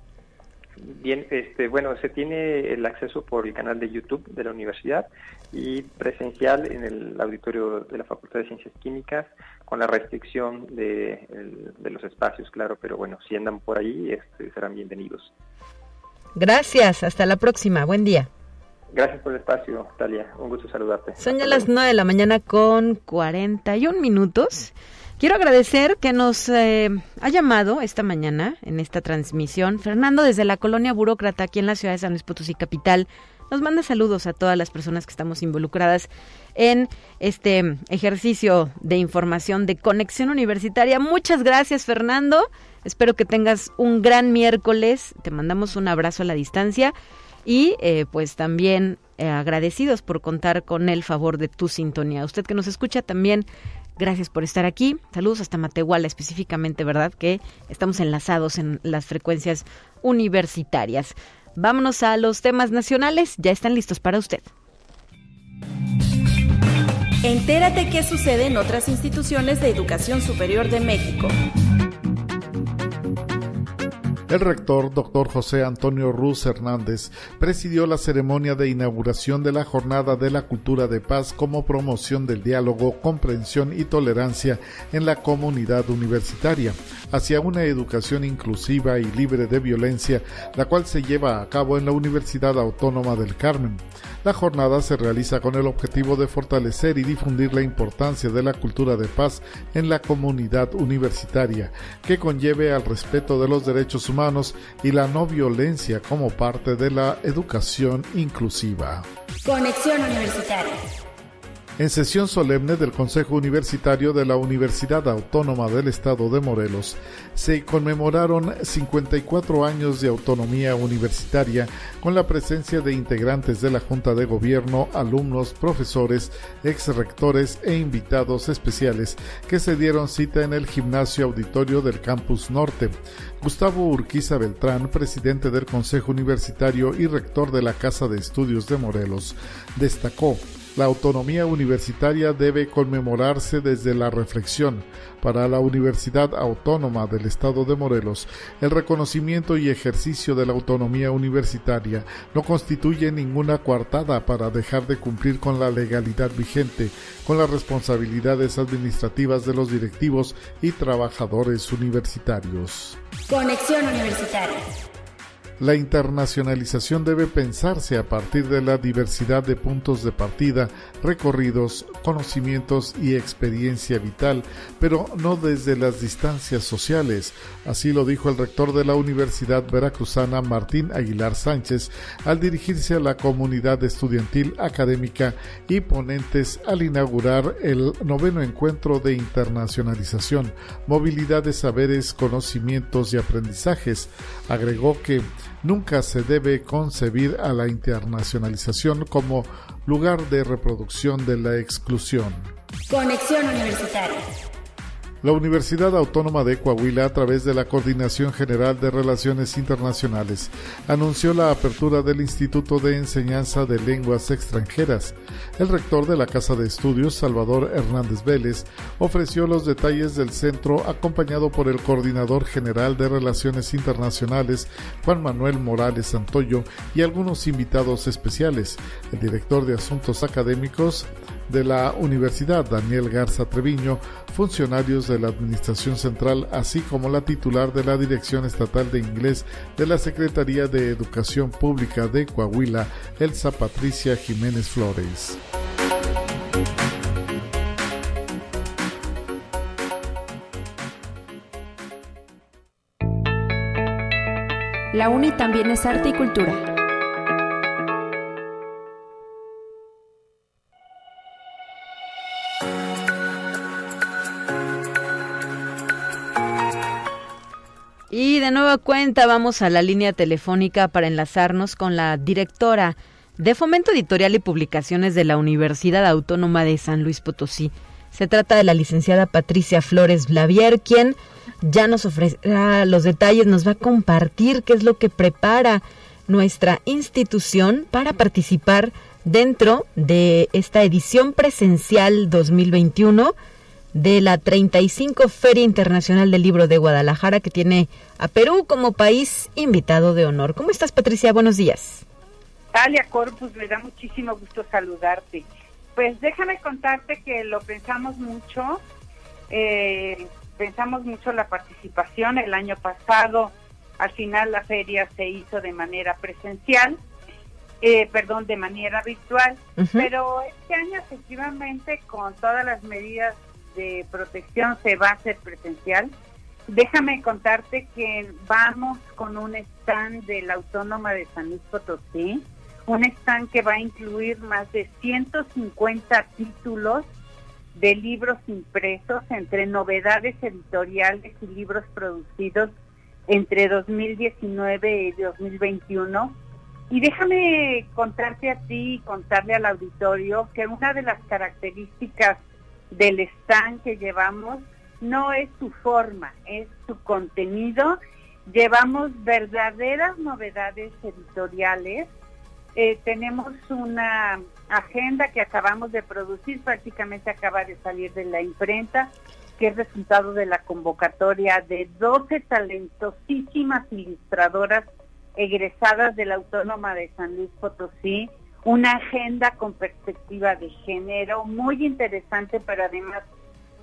Bien, este, bueno, se tiene el acceso por el canal de YouTube de la universidad y presencial en el auditorio de la Facultad de Ciencias Químicas con la restricción de, de los espacios, claro, pero bueno, si andan por ahí este, serán bienvenidos. Gracias, hasta la próxima, buen día. Gracias por el espacio, Talia, un gusto saludarte. Son ya las 9 de la mañana con 41 minutos. Quiero agradecer que nos eh, ha llamado esta mañana en esta transmisión Fernando desde la colonia burócrata aquí en la ciudad de San Luis Potosí capital. Nos manda saludos a todas las personas que estamos involucradas en este ejercicio de información de conexión universitaria. Muchas gracias Fernando. Espero que tengas un gran miércoles. Te mandamos un abrazo a la distancia y eh, pues también eh, agradecidos por contar con el favor de tu sintonía. Usted que nos escucha también Gracias por estar aquí. Saludos hasta Matehuala específicamente, ¿verdad? Que estamos enlazados en las frecuencias universitarias. Vámonos a los temas nacionales. Ya están listos para usted. Entérate qué sucede en otras instituciones de educación superior de México. El rector, doctor José Antonio Ruz Hernández, presidió la ceremonia de inauguración de la Jornada de la Cultura de Paz como promoción del diálogo, comprensión y tolerancia en la comunidad universitaria hacia una educación inclusiva y libre de violencia, la cual se lleva a cabo en la Universidad Autónoma del Carmen. La jornada se realiza con el objetivo de fortalecer y difundir la importancia de la cultura de paz en la comunidad universitaria, que conlleve al respeto de los derechos humanos y la no violencia como parte de la educación inclusiva. Conexión Universitaria. En sesión solemne del Consejo Universitario de la Universidad Autónoma del Estado de Morelos, se conmemoraron 54 años de autonomía universitaria con la presencia de integrantes de la Junta de Gobierno, alumnos, profesores, ex rectores e invitados especiales que se dieron cita en el gimnasio auditorio del Campus Norte. Gustavo Urquiza Beltrán, presidente del Consejo Universitario y rector de la Casa de Estudios de Morelos, destacó la autonomía universitaria debe conmemorarse desde la reflexión. Para la Universidad Autónoma del Estado de Morelos, el reconocimiento y ejercicio de la autonomía universitaria no constituye ninguna coartada para dejar de cumplir con la legalidad vigente, con las responsabilidades administrativas de los directivos y trabajadores universitarios. Conexión Universitaria. La internacionalización debe pensarse a partir de la diversidad de puntos de partida, recorridos, conocimientos y experiencia vital, pero no desde las distancias sociales. Así lo dijo el rector de la Universidad Veracruzana, Martín Aguilar Sánchez, al dirigirse a la comunidad estudiantil académica y ponentes al inaugurar el noveno encuentro de internacionalización, movilidad de saberes, conocimientos y aprendizajes. Agregó que Nunca se debe concebir a la internacionalización como lugar de reproducción de la exclusión. Conexión Universitaria. La Universidad Autónoma de Coahuila, a través de la Coordinación General de Relaciones Internacionales, anunció la apertura del Instituto de Enseñanza de Lenguas Extranjeras. El rector de la Casa de Estudios, Salvador Hernández Vélez, ofreció los detalles del centro acompañado por el Coordinador General de Relaciones Internacionales, Juan Manuel Morales Santoyo, y algunos invitados especiales. El director de Asuntos Académicos, de la Universidad Daniel Garza Treviño, funcionarios de la Administración Central, así como la titular de la Dirección Estatal de Inglés de la Secretaría de Educación Pública de Coahuila, Elsa Patricia Jiménez Flores. La UNI también es arte y cultura. De nueva cuenta vamos a la línea telefónica para enlazarnos con la directora de Fomento Editorial y Publicaciones de la Universidad Autónoma de San Luis Potosí. Se trata de la licenciada Patricia Flores Blavier, quien ya nos ofrecerá los detalles, nos va a compartir qué es lo que prepara nuestra institución para participar dentro de esta edición presencial 2021 de la 35 Feria Internacional del Libro de Guadalajara que tiene a Perú como país invitado de honor. ¿Cómo estás, Patricia? Buenos días. Talia Corpus, me da muchísimo gusto saludarte. Pues déjame contarte que lo pensamos mucho, eh, pensamos mucho la participación. El año pasado, al final, la feria se hizo de manera presencial, eh, perdón, de manera virtual, pero este año efectivamente con todas las medidas de protección se va a hacer presencial. Déjame contarte que vamos con un stand de la Autónoma de San Luis Potosí, un stand que va a incluir más de 150 títulos de libros impresos entre novedades editoriales y libros producidos entre 2019 y 2021. Y déjame contarte a ti y contarle al auditorio que una de las características del stand que llevamos no es su forma, es su contenido. Llevamos verdaderas novedades editoriales. Eh, tenemos una agenda que acabamos de producir, prácticamente acaba de salir de la imprenta, que es resultado de la convocatoria de 12 talentosísimas ilustradoras egresadas de la Autónoma de San Luis Potosí, una agenda con perspectiva de género muy interesante, pero además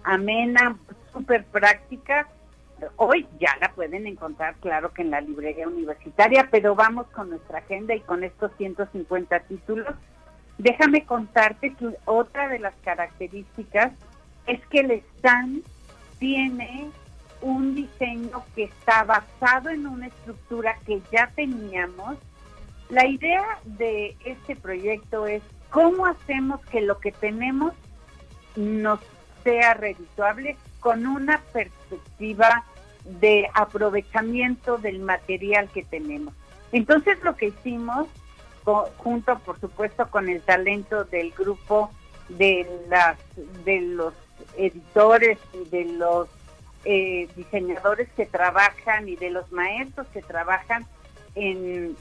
amena, súper práctica. Hoy ya la pueden encontrar, claro que en la librería universitaria, pero vamos con nuestra agenda y con estos 150 títulos. Déjame contarte que otra de las características es que el stand tiene un diseño que está basado en una estructura que ya teníamos la idea de este proyecto es cómo hacemos que lo que tenemos nos sea redituable con una perspectiva de aprovechamiento del material que tenemos. Entonces lo que hicimos, junto por supuesto con el talento del grupo de las de los editores y de los eh, diseñadores que trabajan y de los maestros que trabajan en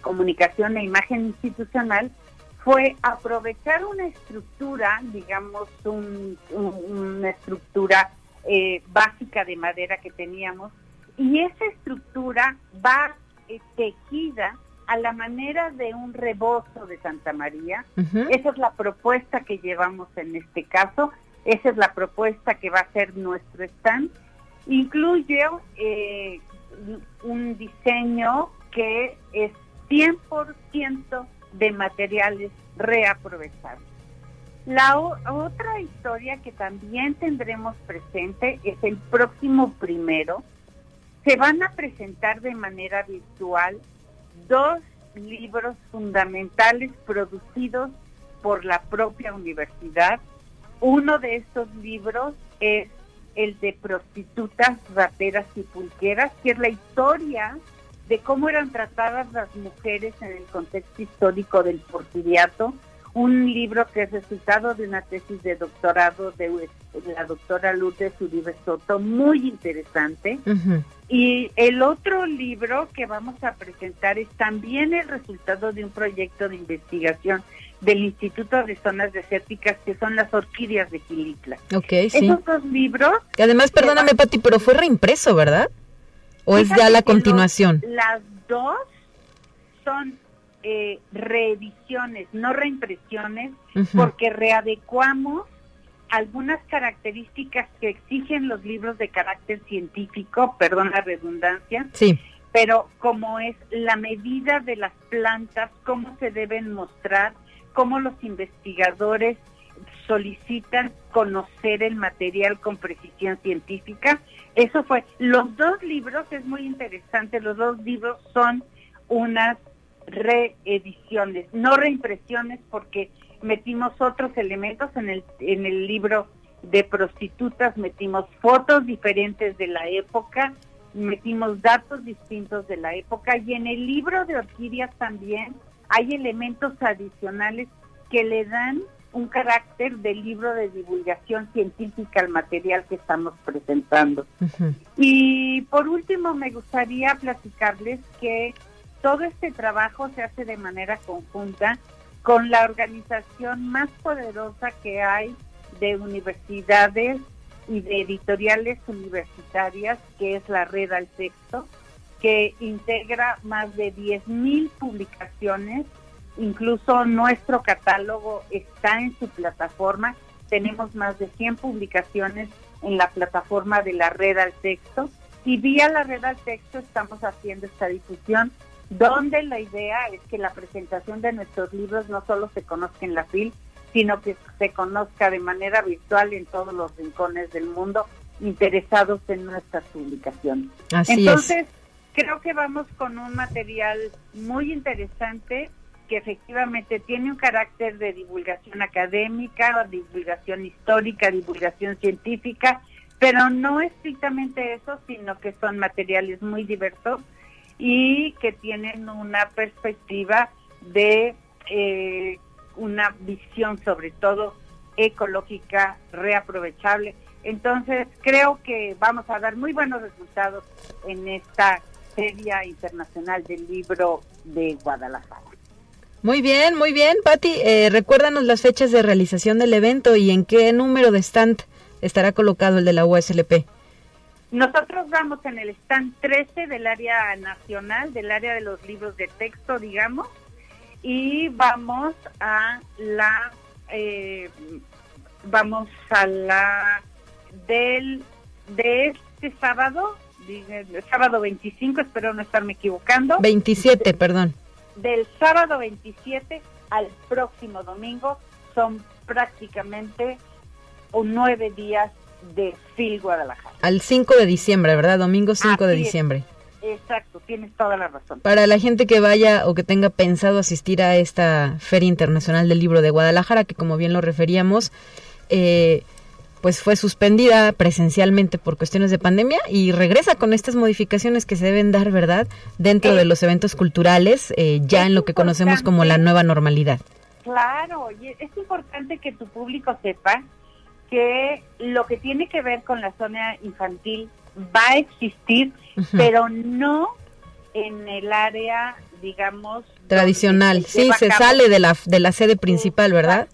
comunicación e imagen institucional, fue aprovechar una estructura, digamos, una estructura eh, básica de madera que teníamos, y esa estructura va eh, tejida a la manera de un rebozo de Santa María. Esa es la propuesta que llevamos en este caso, esa es la propuesta que va a ser nuestro stand. Incluye eh, un diseño que es 100% de materiales reaprovechables. La otra historia que también tendremos presente es el próximo primero. Se van a presentar de manera virtual dos libros fundamentales producidos por la propia universidad. Uno de estos libros es el de prostitutas, rateras y pulqueras, que es la historia de cómo eran tratadas las mujeres en el contexto histórico del porfiriato, un libro que es resultado de una tesis de doctorado de la doctora Lourdes Uribe Soto, muy interesante. Y el otro libro que vamos a presentar es también el resultado de un proyecto de investigación del Instituto de Zonas Desérticas, que son las orquídeas de Quilitla. Ok, sí. Esos dos libros... Que además, perdóname, Pati, pero fue reimpreso, ¿verdad? ¿O es ya la continuación? las dos son eh, reediciones, no reimpresiones, porque readecuamos algunas características que exigen los libros de carácter científico, perdón la redundancia, sí. pero como es la medida de las plantas, cómo se deben mostrar, cómo los investigadores solicitan conocer el material con precisión científica. Eso fue. Los dos libros, es muy interesante, los dos libros son unas reediciones, no reimpresiones porque metimos otros elementos en el, en el libro de prostitutas, metimos fotos diferentes de la época, metimos datos distintos de la época y en el libro de orquídeas también hay elementos adicionales que le dan un carácter de libro de divulgación científica al material que estamos presentando. Y por último, me gustaría platicarles que todo este trabajo se hace de manera conjunta con la organización más poderosa que hay de universidades y de editoriales universitarias, que es la Red al Texto, que integra más de 10.000 publicaciones Incluso nuestro catálogo está en su plataforma. Tenemos más de 100 publicaciones en la plataforma de la red al texto y vía la red al texto estamos haciendo esta difusión donde la idea es que la presentación de nuestros libros no solo se conozca en la FIL, sino que se conozca de manera virtual en todos los rincones del mundo interesados en nuestras publicaciones. Entonces, creo que vamos con un material muy interesante que efectivamente tiene un carácter de divulgación académica, divulgación histórica, divulgación científica, pero no estrictamente eso, sino que son materiales muy diversos y que tienen una perspectiva de eh, una visión sobre todo ecológica, reaprovechable. Entonces creo que vamos a dar muy buenos resultados en esta Feria Internacional del Libro de Guadalajara. Muy bien, muy bien, Patti. Eh, recuérdanos las fechas de realización del evento y en qué número de stand estará colocado el de la USLP. Nosotros vamos en el stand 13 del área nacional, del área de los libros de texto, digamos, y vamos a la, eh, vamos a la del de este sábado, sábado 25, espero no estarme equivocando. 27, perdón del sábado 27 al próximo domingo son prácticamente nueve días de FIL Guadalajara. Al 5 de diciembre, ¿verdad? Domingo 5 de diciembre. Exacto, tienes toda la razón. Para la gente que vaya o que tenga pensado asistir a esta Feria Internacional del Libro de Guadalajara, que como bien lo referíamos, eh, pues fue suspendida presencialmente por cuestiones de pandemia y regresa con estas modificaciones que se deben dar, ¿verdad? Dentro de los eventos culturales, eh, ya en lo que conocemos como la nueva normalidad. Claro, y es importante que tu público sepa que lo que tiene que ver con la zona infantil va a existir, pero no en el área, digamos, tradicional. Sí, se sale de la de la sede principal, ¿verdad?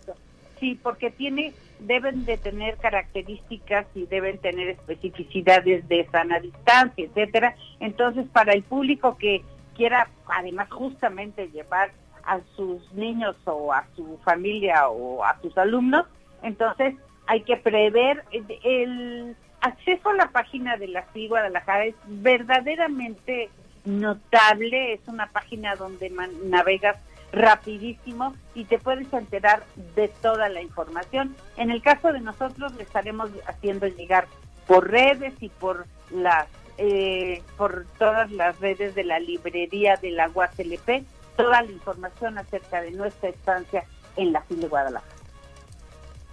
Sí, porque tiene deben de tener características y deben tener especificidades de sana distancia, etcétera. Entonces, para el público que quiera además justamente llevar a sus niños o a su familia o a sus alumnos, entonces hay que prever el, acceso a la página de la FI Guadalajara es verdaderamente notable, es una página donde navegas rapidísimo y te puedes enterar de toda la información. En el caso de nosotros le estaremos haciendo llegar por redes y por las eh, por todas las redes de la librería de la UASLP toda la información acerca de nuestra estancia en la FIL de Guadalajara.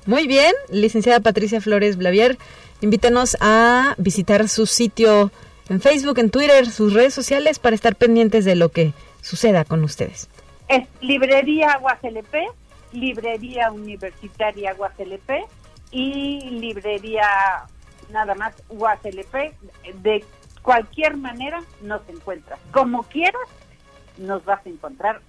Muy bien, licenciada Patricia Flores Blavier, invítanos a visitar su sitio en Facebook, en Twitter, sus redes sociales para estar pendientes de lo que suceda con ustedes. Es Librería Aguas LP, Librería Universitaria Aguas LP y Librería nada más UASLP. De cualquier manera nos encuentras. Como quieras, nos vas a encontrar.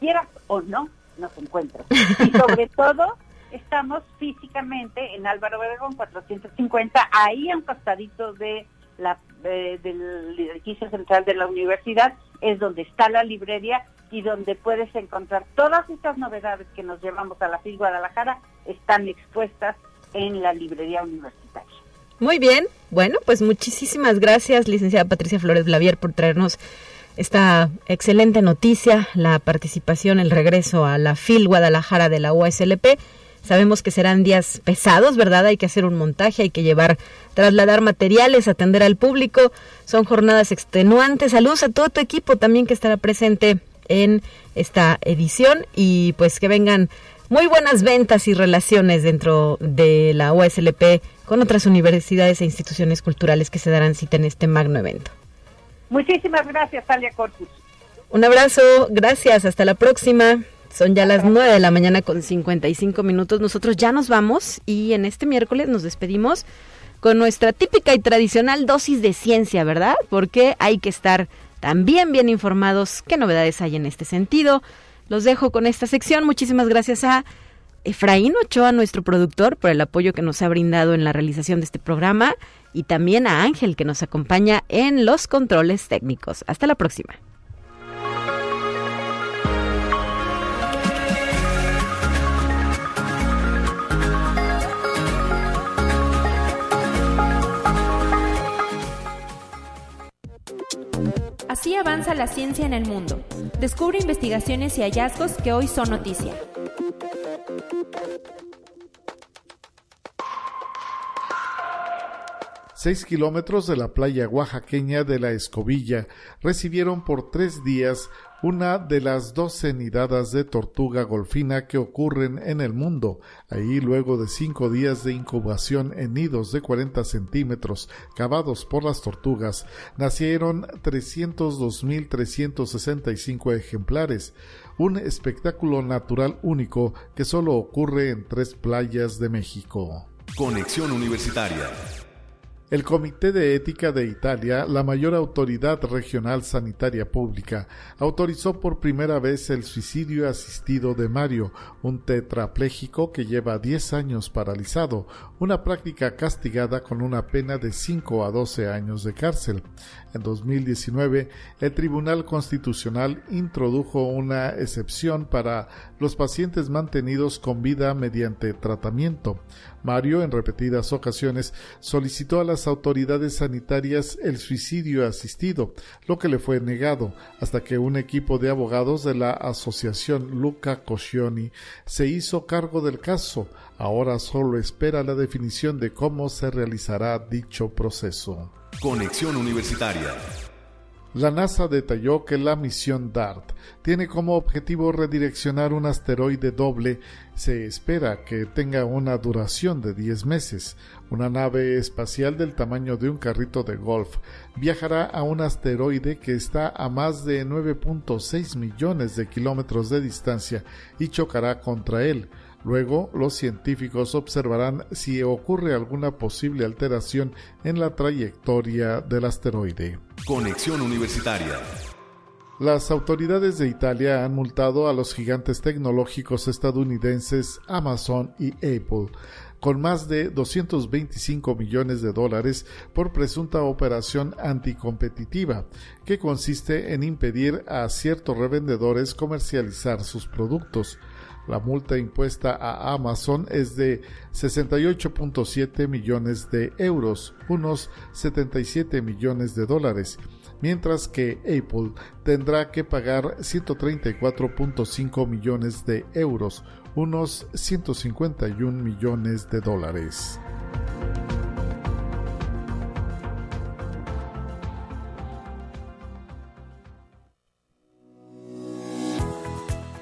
Quieras o no, nos encuentras. Y sobre todo, estamos físicamente en Álvaro Obregón 450, ahí a un costadito de la, del edificio central de la universidad, es donde está la librería y donde puedes encontrar todas estas novedades que nos llevamos a la FIL Guadalajara, están expuestas en la librería universitaria. Muy bien, bueno, pues muchísimas gracias, licenciada Patricia Flores Blavier, por traernos esta excelente noticia, la participación, el regreso a la FIL Guadalajara de la USLP. Sabemos que serán días pesados, ¿verdad? Hay que hacer un montaje, hay que llevar, trasladar materiales, atender al público. Son jornadas extenuantes. Saludos a todo tu equipo también que estará presente en esta edición y pues que vengan muy buenas ventas y relaciones dentro de la USLP con otras universidades e instituciones culturales que se darán cita en este magno evento. Muchísimas gracias, Talia Corpus. Un abrazo, gracias, hasta la próxima. Son ya las 9 de la mañana con 55 minutos. Nosotros ya nos vamos y en este miércoles nos despedimos con nuestra típica y tradicional dosis de ciencia, ¿verdad? Porque hay que estar también bien informados qué novedades hay en este sentido. Los dejo con esta sección. Muchísimas gracias a Efraín Ochoa, nuestro productor, por el apoyo que nos ha brindado en la realización de este programa y también a Ángel que nos acompaña en los controles técnicos. Hasta la próxima. Avanza la ciencia en el mundo. Descubre investigaciones y hallazgos que hoy son noticia. Seis kilómetros de la playa oaxaqueña de la Escobilla recibieron por tres días una de las doce nidadas de tortuga golfina que ocurren en el mundo. Ahí, luego de cinco días de incubación en nidos de 40 centímetros cavados por las tortugas, nacieron 302.365 ejemplares, un espectáculo natural único que solo ocurre en tres playas de México. Conexión Universitaria el Comité de Ética de Italia, la mayor autoridad regional sanitaria pública, autorizó por primera vez el suicidio asistido de Mario, un tetrapléjico que lleva 10 años paralizado, una práctica castigada con una pena de 5 a 12 años de cárcel. En 2019, el Tribunal Constitucional introdujo una excepción para los pacientes mantenidos con vida mediante tratamiento. Mario, en repetidas ocasiones, solicitó a las autoridades sanitarias el suicidio asistido, lo que le fue negado, hasta que un equipo de abogados de la Asociación Luca Coscioni se hizo cargo del caso. Ahora solo espera la definición de cómo se realizará dicho proceso. Conexión Universitaria. La NASA detalló que la misión DART tiene como objetivo redireccionar un asteroide doble. Se espera que tenga una duración de 10 meses. Una nave espacial del tamaño de un carrito de golf viajará a un asteroide que está a más de 9.6 millones de kilómetros de distancia y chocará contra él. Luego, los científicos observarán si ocurre alguna posible alteración en la trayectoria del asteroide. Conexión Universitaria. Las autoridades de Italia han multado a los gigantes tecnológicos estadounidenses Amazon y Apple con más de 225 millones de dólares por presunta operación anticompetitiva, que consiste en impedir a ciertos revendedores comercializar sus productos. La multa impuesta a Amazon es de 68.7 millones de euros, unos 77 millones de dólares, mientras que Apple tendrá que pagar 134.5 millones de euros, unos 151 millones de dólares.